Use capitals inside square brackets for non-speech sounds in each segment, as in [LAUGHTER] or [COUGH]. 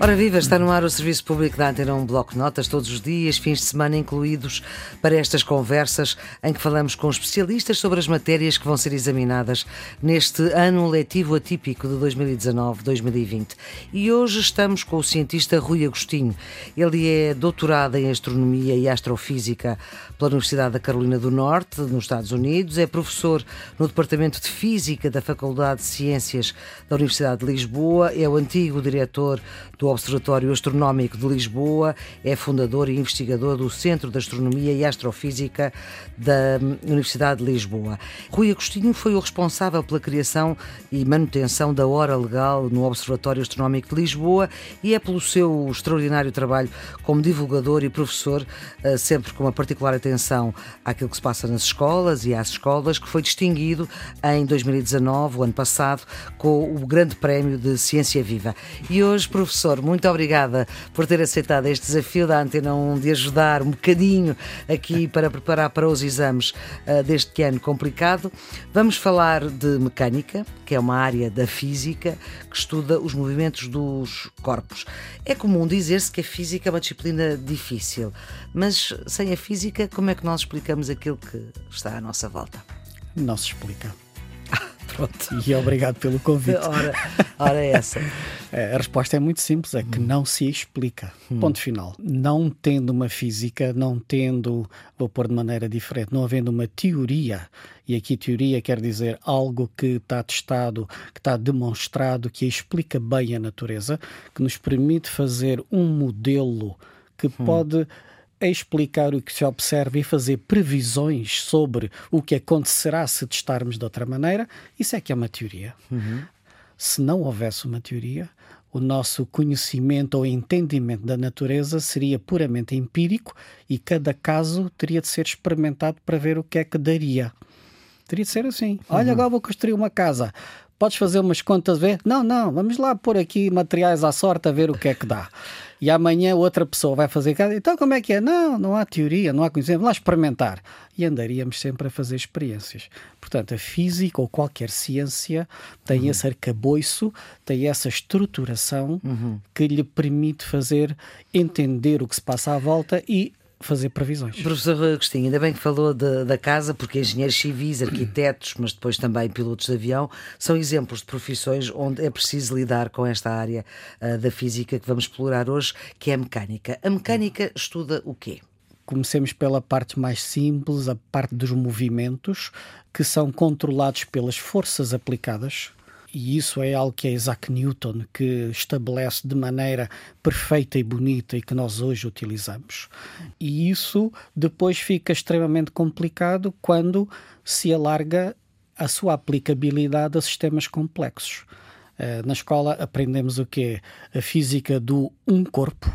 Ora viva, está no ar o Serviço Público da Antena um bloco de notas todos os dias, fins de semana incluídos, para estas conversas em que falamos com especialistas sobre as matérias que vão ser examinadas neste ano letivo atípico de 2019-2020. E hoje estamos com o cientista Rui Agostinho. Ele é doutorado em Astronomia e Astrofísica pela Universidade da Carolina do Norte, nos Estados Unidos, é professor no Departamento de Física da Faculdade de Ciências da Universidade de Lisboa, é o antigo diretor do Observatório Astronómico de Lisboa, é fundador e investigador do Centro de Astronomia e Astrofísica da Universidade de Lisboa. Rui Agostinho foi o responsável pela criação e manutenção da hora legal no Observatório Astronómico de Lisboa e é pelo seu extraordinário trabalho como divulgador e professor, eh, sempre com uma particular atenção àquilo que se passa nas escolas e às escolas, que foi distinguido em 2019, o ano passado, com o Grande Prémio de Ciência Viva. E hoje, professor, muito obrigada por ter aceitado este desafio da Antena 1 de ajudar um bocadinho aqui para preparar para os exames uh, deste ano complicado. Vamos falar de mecânica, que é uma área da física que estuda os movimentos dos corpos. É comum dizer-se que a física é uma disciplina difícil, mas sem a física, como é que nós explicamos aquilo que está à nossa volta? Não se explica. Pronto. E obrigado pelo convite. [LAUGHS] Ora, ora é essa. É, a resposta é muito simples, é que hum. não se explica. Hum. Ponto final. Não tendo uma física, não tendo, vou pôr de maneira diferente, não havendo uma teoria, e aqui teoria quer dizer algo que está testado, que está demonstrado, que explica bem a natureza, que nos permite fazer um modelo que hum. pode a explicar o que se observa e fazer previsões sobre o que acontecerá se testarmos de outra maneira, isso é que é uma teoria. Uhum. Se não houvesse uma teoria, o nosso conhecimento ou entendimento da natureza seria puramente empírico e cada caso teria de ser experimentado para ver o que é que daria. Teria de ser assim. Olha, uhum. agora vou construir uma casa. Podes fazer umas contas, ver? Não, não, vamos lá pôr aqui materiais à sorte a ver o que é que dá e amanhã outra pessoa vai fazer casa. Então como é que é? Não, não há teoria, não há conhecimento, vamos lá experimentar. E andaríamos sempre a fazer experiências. Portanto, a física ou qualquer ciência tem uhum. esse arcabouço, tem essa estruturação uhum. que lhe permite fazer entender o que se passa à volta e fazer previsões. Professor Agostinho, ainda bem que falou de, da casa, porque engenheiros civis, arquitetos, mas depois também pilotos de avião, são exemplos de profissões onde é preciso lidar com esta área uh, da física que vamos explorar hoje, que é a mecânica. A mecânica estuda o quê? Comecemos pela parte mais simples, a parte dos movimentos, que são controlados pelas forças aplicadas e isso é algo que é Isaac Newton que estabelece de maneira perfeita e bonita e que nós hoje utilizamos. E isso depois fica extremamente complicado quando se alarga a sua aplicabilidade a sistemas complexos. Eh, na escola aprendemos o que A física do um corpo,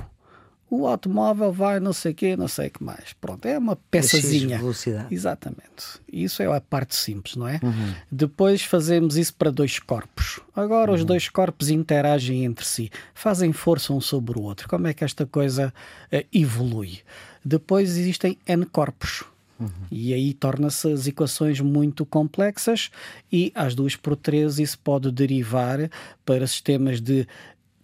o automóvel vai não sei o quê, não sei o que mais. Pronto, é uma peçazinha. velocidade. Exatamente. Isso é a parte simples, não é? Uhum. Depois fazemos isso para dois corpos. Agora uhum. os dois corpos interagem entre si, fazem força um sobre o outro. Como é que esta coisa uh, evolui? Depois existem N corpos. Uhum. E aí torna-se as equações muito complexas e às duas por três isso pode derivar para sistemas de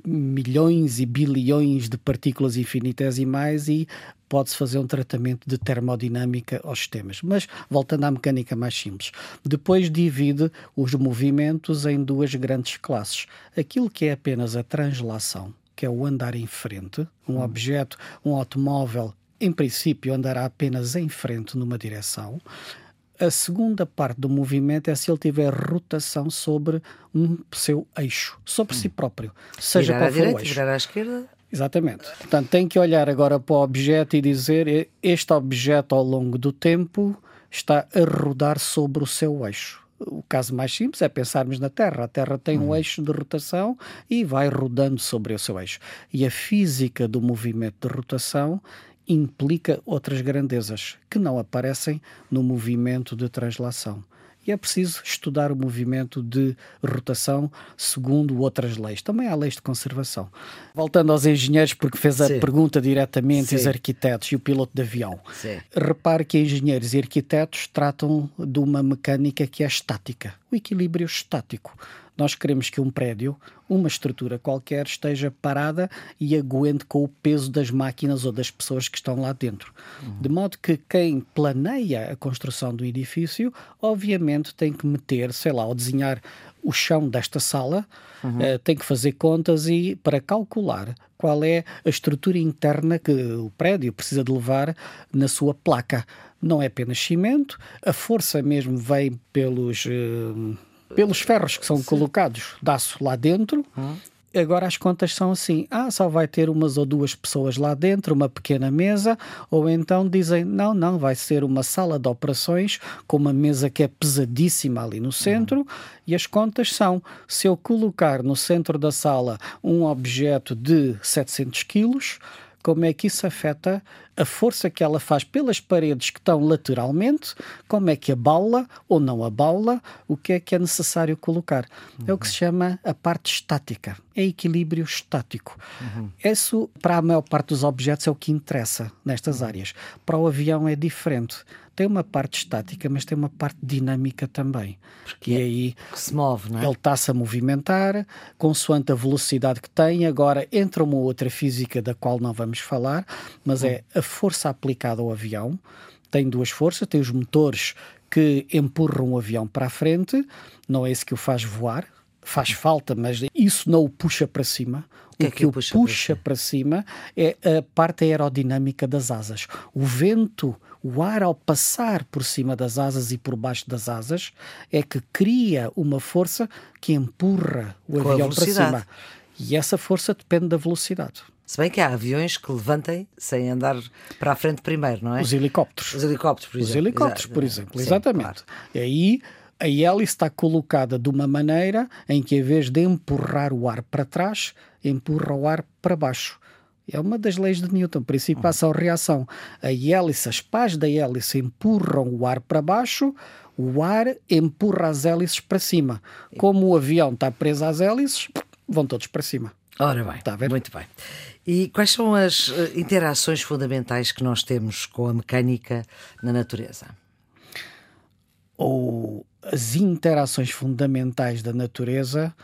milhões e bilhões de partículas infinitesimais e pode-se fazer um tratamento de termodinâmica aos sistemas. Mas, voltando à mecânica mais simples, depois divide os movimentos em duas grandes classes. Aquilo que é apenas a translação, que é o andar em frente, um hum. objeto, um automóvel, em princípio andará apenas em frente numa direção, a segunda parte do movimento é se ele tiver rotação sobre um seu eixo, sobre hum. si próprio, seja virar qual à for direita, o eixo. Virar à esquerda. Exatamente. Portanto, tem que olhar agora para o objeto e dizer este objeto ao longo do tempo está a rodar sobre o seu eixo. O caso mais simples é pensarmos na Terra. A Terra tem um hum. eixo de rotação e vai rodando sobre o seu eixo. E a física do movimento de rotação implica outras grandezas que não aparecem no movimento de translação. E é preciso estudar o movimento de rotação segundo outras leis. Também há leis de conservação. Voltando aos engenheiros, porque fez a Sim. pergunta diretamente, Sim. os arquitetos e o piloto de avião. Sim. Repare que engenheiros e arquitetos tratam de uma mecânica que é estática, o equilíbrio estático Nós queremos que um prédio, uma estrutura qualquer, esteja parada e aguente com o peso das máquinas ou das pessoas que estão lá dentro. Uhum. De modo que quem planeia a construção do edifício, obviamente tem que meter, sei lá, ou desenhar o chão desta sala, uhum. uh, tem que fazer contas e para calcular qual é a estrutura interna que o prédio precisa de levar na sua placa. Não é apenas cimento, a força mesmo vem pelos. Uh, pelos ferros que são Sim. colocados de aço lá dentro. Hum. Agora as contas são assim: ah, só vai ter umas ou duas pessoas lá dentro, uma pequena mesa, ou então dizem: não, não, vai ser uma sala de operações com uma mesa que é pesadíssima ali no centro. Uhum. E as contas são: se eu colocar no centro da sala um objeto de 700 quilos, como é que isso afeta a força que ela faz pelas paredes que estão lateralmente, como é que abala ou não abala, o que é que é necessário colocar. Uhum. É o que se chama a parte estática, é equilíbrio estático. Uhum. Isso, para a maior parte dos objetos, é o que interessa nestas áreas. Para o avião é diferente tem uma parte estática, mas tem uma parte dinâmica também. Porque e é aí que se move, não é? Ele está-se a movimentar, consoante a velocidade que tem. Agora entra uma outra física da qual não vamos falar, mas hum. é a força aplicada ao avião. Tem duas forças, tem os motores que empurram o avião para a frente, não é isso que o faz voar, faz falta, mas isso não o puxa para cima. O que, é que, o puxa, puxa para cima é a parte aerodinâmica das asas. O vento, o ar ao passar por cima das asas e por baixo das asas é que cria uma força que empurra o Com avião para cima. E essa força depende da velocidade. Se bem que há aviões que levantem sem andar para a frente primeiro, não é? Os helicópteros. Os helicópteros, por exemplo. Os helicópteros, por exemplo, Sim, exatamente. Claro. E aí a hélice está colocada de uma maneira em que, em vez de empurrar o ar para trás, empurra o ar para baixo. É uma das leis de Newton, princípio uhum. ação-reação. A hélice, as pás da hélice empurram o ar para baixo, o ar empurra as hélices para cima. Como o avião está preso às hélices, vão todos para cima. Ora bem, está muito bem. E quais são as eh, interações fundamentais que nós temos com a mecânica na natureza? Ou as interações fundamentais da natureza,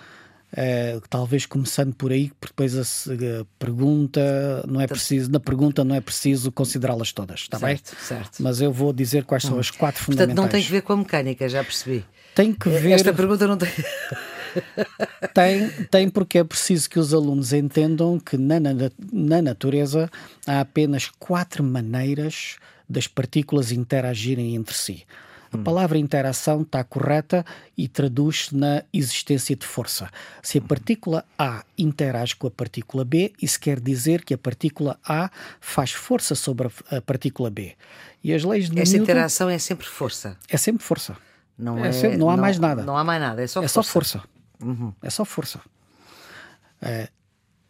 eh, talvez começando por aí, porque depois a, a pergunta não é preciso, na pergunta não é preciso considerá-las todas, está certo, bem? Certo. Mas eu vou dizer quais são hum. as quatro fundamentais. Portanto, não tem que ver com a mecânica, já percebi. Tem que ver. Esta pergunta não tem. [LAUGHS] tem, tem porque é preciso que os alunos entendam que na, na, na natureza há apenas quatro maneiras das partículas interagirem entre si. A palavra interação está correta e traduz-se na existência de força. Se a partícula A interage com a partícula B, isso quer dizer que a partícula A faz força sobre a partícula B. E as leis de Essa Newton, interação é sempre força. É sempre força. Não, é, é sempre, não há não, mais nada. Não há mais nada, é só é força. Só força. Uhum. É só força. É,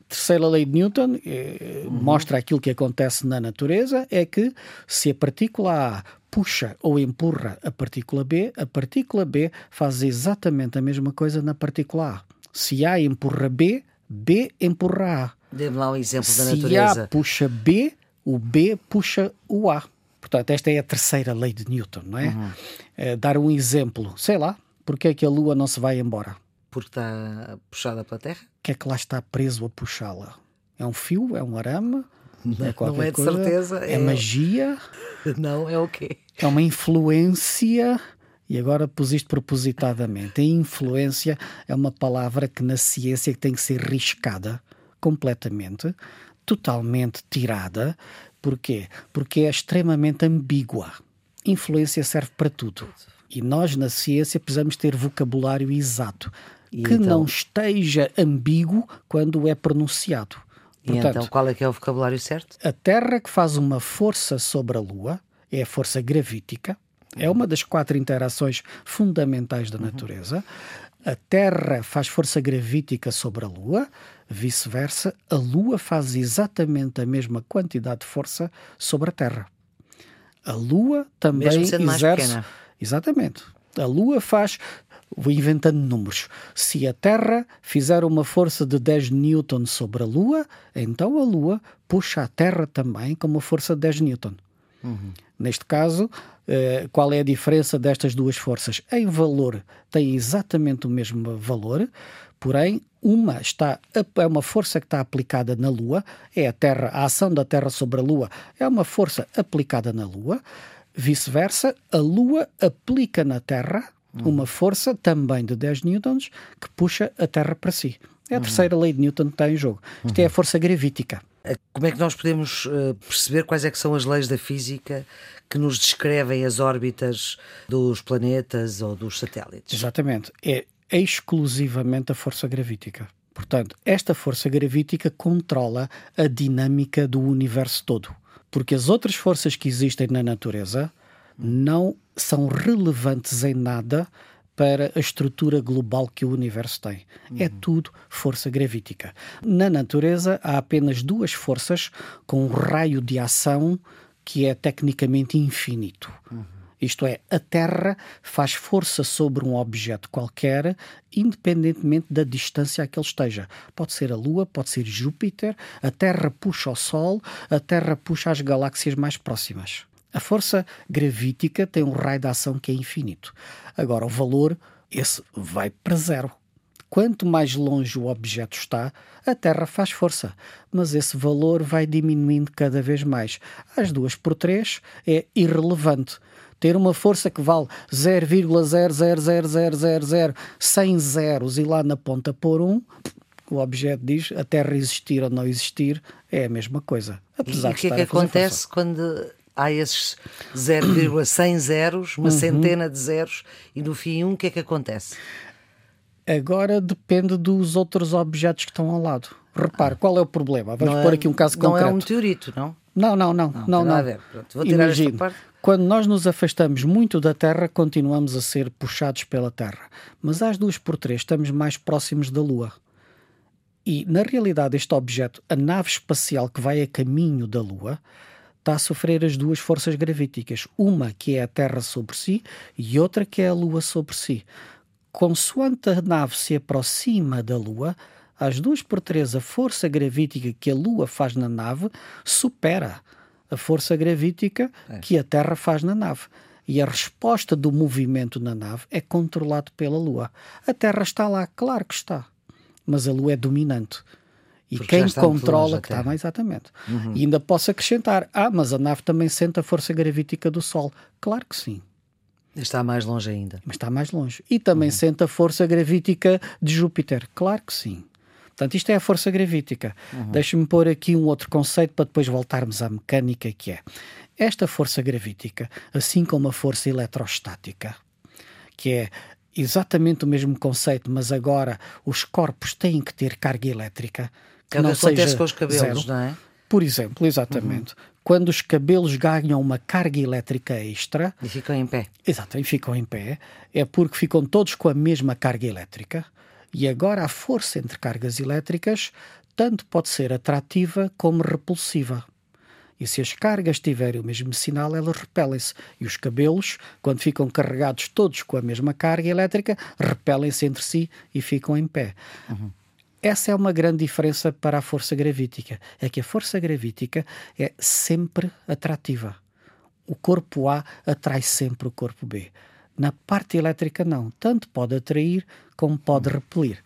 terceira lei de Newton eh, uhum. mostra aquilo que acontece na natureza é que se a partícula A puxa ou empurra a partícula B, a partícula B faz exatamente a mesma coisa na partícula A. Se A empurra B, B empurra A. Dê-me lá um exemplo da natureza. Se A puxa B, o B puxa o A. Portanto, esta é a terceira lei de Newton, não é? Uhum. é dar um exemplo. Sei lá, porque é que a Lua não se vai embora? Porque está puxada pela Terra? O que é que lá está preso a puxá-la? É um fio? É um arame? Não é, não é de coisa? certeza. É, é magia? [LAUGHS] Não, é o quê? É uma influência. E agora pus isto propositadamente. A influência é uma palavra que na ciência tem que ser riscada completamente, totalmente tirada. Porquê? Porque é extremamente ambígua. Influência serve para tudo. E nós, na ciência, precisamos ter vocabulário exato e que então... não esteja ambíguo quando é pronunciado. Portanto, e então, qual é que é o vocabulário certo? A Terra que faz uma força sobre a Lua é a força gravítica, é uma das quatro interações fundamentais da natureza. A Terra faz força gravítica sobre a Lua, vice-versa, a Lua faz exatamente a mesma quantidade de força sobre a Terra. A Lua também exerce. Exatamente. A Lua faz inventando números. Se a Terra fizer uma força de 10 newton sobre a Lua, então a Lua puxa a Terra também com uma força de 10 newton. Uhum. Neste caso, uh, qual é a diferença destas duas forças? Em valor, têm exatamente o mesmo valor, porém, uma está é uma força que está aplicada na Lua, é a Terra, a ação da Terra sobre a Lua é uma força aplicada na Lua. Vice-versa, a Lua aplica na Terra uma força também de 10 newtons que puxa a Terra para si. É a terceira lei de Newton que está em jogo. Isto é a força gravítica. Como é que nós podemos uh, perceber quais é que são as leis da física que nos descrevem as órbitas dos planetas ou dos satélites? Exatamente. É exclusivamente a força gravítica. Portanto, esta força gravítica controla a dinâmica do universo todo. Porque as outras forças que existem na natureza não são relevantes em nada para a estrutura global que o universo tem. Uhum. É tudo força gravítica. Na natureza há apenas duas forças com um raio de ação que é tecnicamente infinito. Uhum. Isto é, a Terra faz força sobre um objeto qualquer, independentemente da distância a que ele esteja. Pode ser a Lua, pode ser Júpiter, a Terra puxa o Sol, a Terra puxa as galáxias mais próximas. A força gravítica tem um raio de ação que é infinito. Agora, o valor, esse vai para zero. Quanto mais longe o objeto está, a Terra faz força, mas esse valor vai diminuindo cada vez mais. As duas por três é irrelevante. Ter uma força que vale 0,00000 100 zeros e lá na ponta pôr um, o objeto diz a Terra existir ou não existir é a mesma coisa. Apesar e o que é que acontece quando há esses 0,100 zeros, uma uhum. centena de zeros, e no fim um, o que é que acontece? Agora depende dos outros objetos que estão ao lado. Repare, ah. qual é o problema? Vamos não pôr é, aqui um caso não concreto. Não é um meteorito, não? Não, não, não. Não, não. não. Pronto, vou tirar Imagine, esta parte. Quando nós nos afastamos muito da Terra, continuamos a ser puxados pela Terra. Mas às duas por três estamos mais próximos da Lua. E, na realidade, este objeto, a nave espacial que vai a caminho da Lua, está a sofrer as duas forças gravíticas, uma que é a Terra sobre si e outra que é a Lua sobre si. Consoante a nave se aproxima da Lua, às duas por três a força gravítica que a Lua faz na nave supera a força gravítica é. que a Terra faz na nave. E a resposta do movimento na nave é controlado pela Lua. A Terra está lá, claro que está, mas a Lua é dominante. E Porque quem controla que está mais exatamente. Uhum. E ainda posso acrescentar: ah, mas a nave também sente a força gravítica do Sol. Claro que sim. Está mais longe ainda. Mas está mais longe. E também uhum. sente a força gravítica de Júpiter. Claro que sim. Portanto, isto é a força gravítica. Uhum. Deixa-me pôr aqui um outro conceito para depois voltarmos à mecânica, que é esta força gravítica, assim como a força eletrostática, que é exatamente o mesmo conceito, mas agora os corpos têm que ter carga elétrica que é não que acontece com os cabelos, zero. não é? Por exemplo, exatamente. Uhum. Quando os cabelos ganham uma carga elétrica extra. E ficam em pé. Exato, e ficam em pé. É porque ficam todos com a mesma carga elétrica. E agora a força entre cargas elétricas tanto pode ser atrativa como repulsiva. E se as cargas tiverem o mesmo sinal, elas repelem-se. E os cabelos, quando ficam carregados todos com a mesma carga elétrica, repelem-se entre si e ficam em pé. Uhum. Essa é uma grande diferença para a força gravítica. É que a força gravítica é sempre atrativa. O corpo A atrai sempre o corpo B. Na parte elétrica, não. Tanto pode atrair como pode repelir.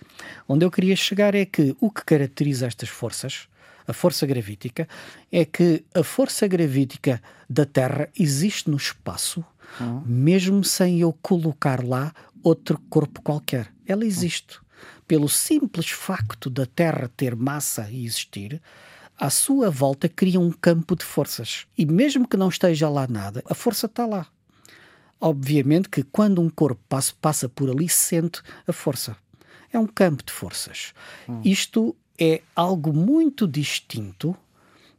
Onde eu queria chegar é que o que caracteriza estas forças, a força gravítica, é que a força gravítica da Terra existe no espaço, uhum. mesmo sem eu colocar lá outro corpo qualquer. Ela existe pelo simples facto da Terra ter massa e existir, à sua volta cria um campo de forças. E mesmo que não esteja lá nada, a força está lá. Obviamente que quando um corpo passa, passa por ali, sente a força. É um campo de forças. Hum. Isto é algo muito distinto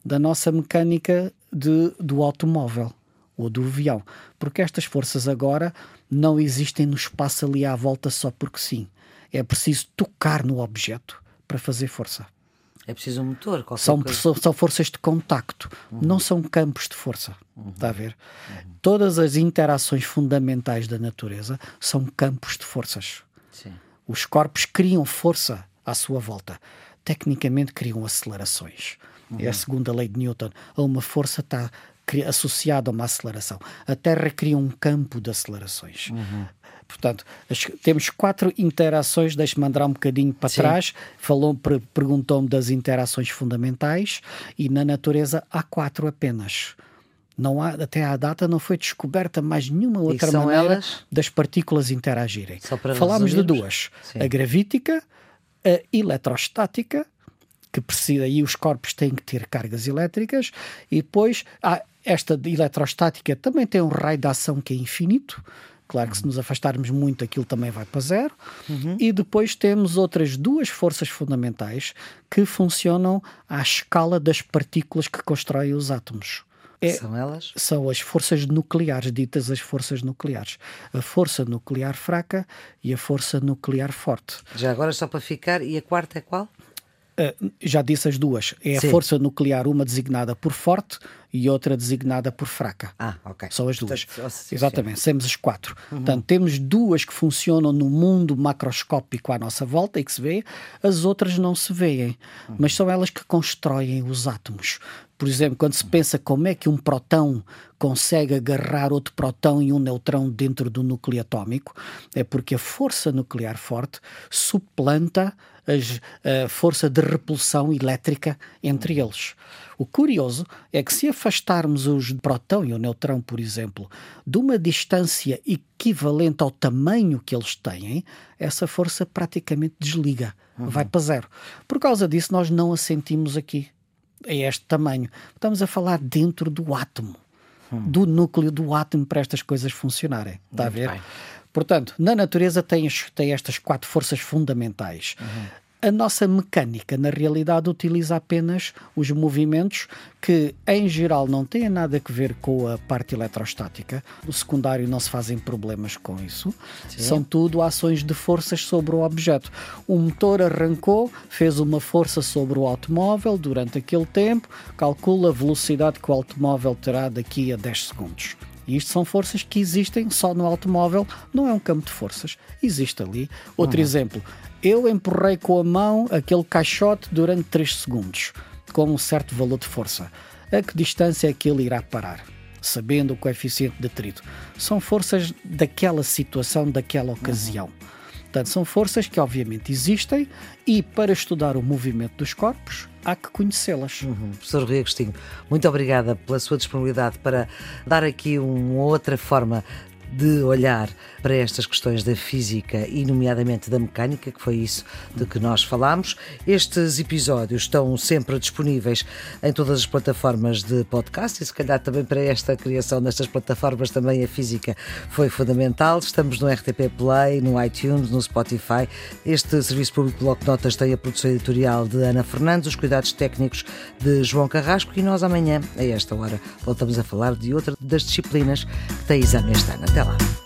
da nossa mecânica de, do automóvel ou do avião, porque estas forças agora não existem no espaço ali à volta só porque sim é preciso tocar no objeto para fazer força. É preciso um motor. São, são forças de contacto, uhum. não são campos de força. Uhum. Está a ver? Uhum. Todas as interações fundamentais da natureza são campos de forças. Sim. Os corpos criam força à sua volta. Tecnicamente criam acelerações. É a uhum. segunda lei de Newton. Uma força está associado a uma aceleração. A Terra cria um campo de acelerações. Portanto, as, temos quatro interações. Deixe-me andar um bocadinho para Sim. trás. Falou, perguntou-me das interações fundamentais e na natureza há quatro apenas. Não há, até à data não foi descoberta mais nenhuma outra maneira elas? das partículas interagirem. Falámos de duas: Sim. a gravítica, a eletrostática, que precisa, e os corpos têm que ter cargas elétricas, e depois há esta eletrostática também tem um raio de ação que é infinito, Claro que se nos afastarmos muito, aquilo também vai para zero. Uhum. E depois temos outras duas forças fundamentais que funcionam à escala das partículas que constroem os átomos. É, são elas? São as forças nucleares, ditas as forças nucleares. A força nuclear fraca e a força nuclear forte. Já agora, só para ficar, e a quarta é qual? Uh, já disse as duas. É Sim. a força nuclear, uma designada por forte e outra designada por fraca. Ah, ok. São as duas. Exatamente, temos as quatro. Uhum. Portanto, temos duas que funcionam no mundo macroscópico à nossa volta e que se vê, as outras não se veem, uhum. mas são elas que constroem os átomos. Por exemplo, quando se pensa como é que um próton consegue agarrar outro próton e um neutrão dentro do núcleo atômico, é porque a força nuclear forte suplanta a força de repulsão elétrica entre eles. O curioso é que se afastarmos os próton e o neutrão, por exemplo, de uma distância equivalente ao tamanho que eles têm, essa força praticamente desliga, uhum. vai para zero. Por causa disso, nós não a sentimos aqui a este tamanho. Estamos a falar dentro do átomo, hum. do núcleo do átomo para estas coisas funcionarem. Está a ver? Bem. Portanto, na natureza tem, tem estas quatro forças fundamentais. Uhum. A nossa mecânica, na realidade, utiliza apenas os movimentos que, em geral, não têm nada a ver com a parte eletrostática. No secundário não se fazem problemas com isso. Sim. São tudo ações de forças sobre o objeto. O motor arrancou, fez uma força sobre o automóvel durante aquele tempo, calcula a velocidade que o automóvel terá daqui a 10 segundos. E isto são forças que existem só no automóvel, não é um campo de forças. Existe ali. Outro uhum. exemplo, eu empurrei com a mão aquele caixote durante 3 segundos, com um certo valor de força. A que distância é que ele irá parar? Sabendo o coeficiente de atrito. São forças daquela situação, daquela ocasião. Uhum. Portanto, são forças que obviamente existem e para estudar o movimento dos corpos há que conhecê-las. Uhum. Professor Rui Agostinho, muito obrigada pela sua disponibilidade para dar aqui uma outra forma de olhar para estas questões da física e, nomeadamente, da mecânica, que foi isso de que nós falámos. Estes episódios estão sempre disponíveis em todas as plataformas de podcast e, se calhar, também para esta criação destas plataformas, também a física foi fundamental. Estamos no RTP Play, no iTunes, no Spotify. Este Serviço Público Bloco Notas tem a produção editorial de Ana Fernandes, os cuidados técnicos de João Carrasco e nós amanhã, a esta hora, voltamos a falar de outra das disciplinas que tem exame este ano. Até lá.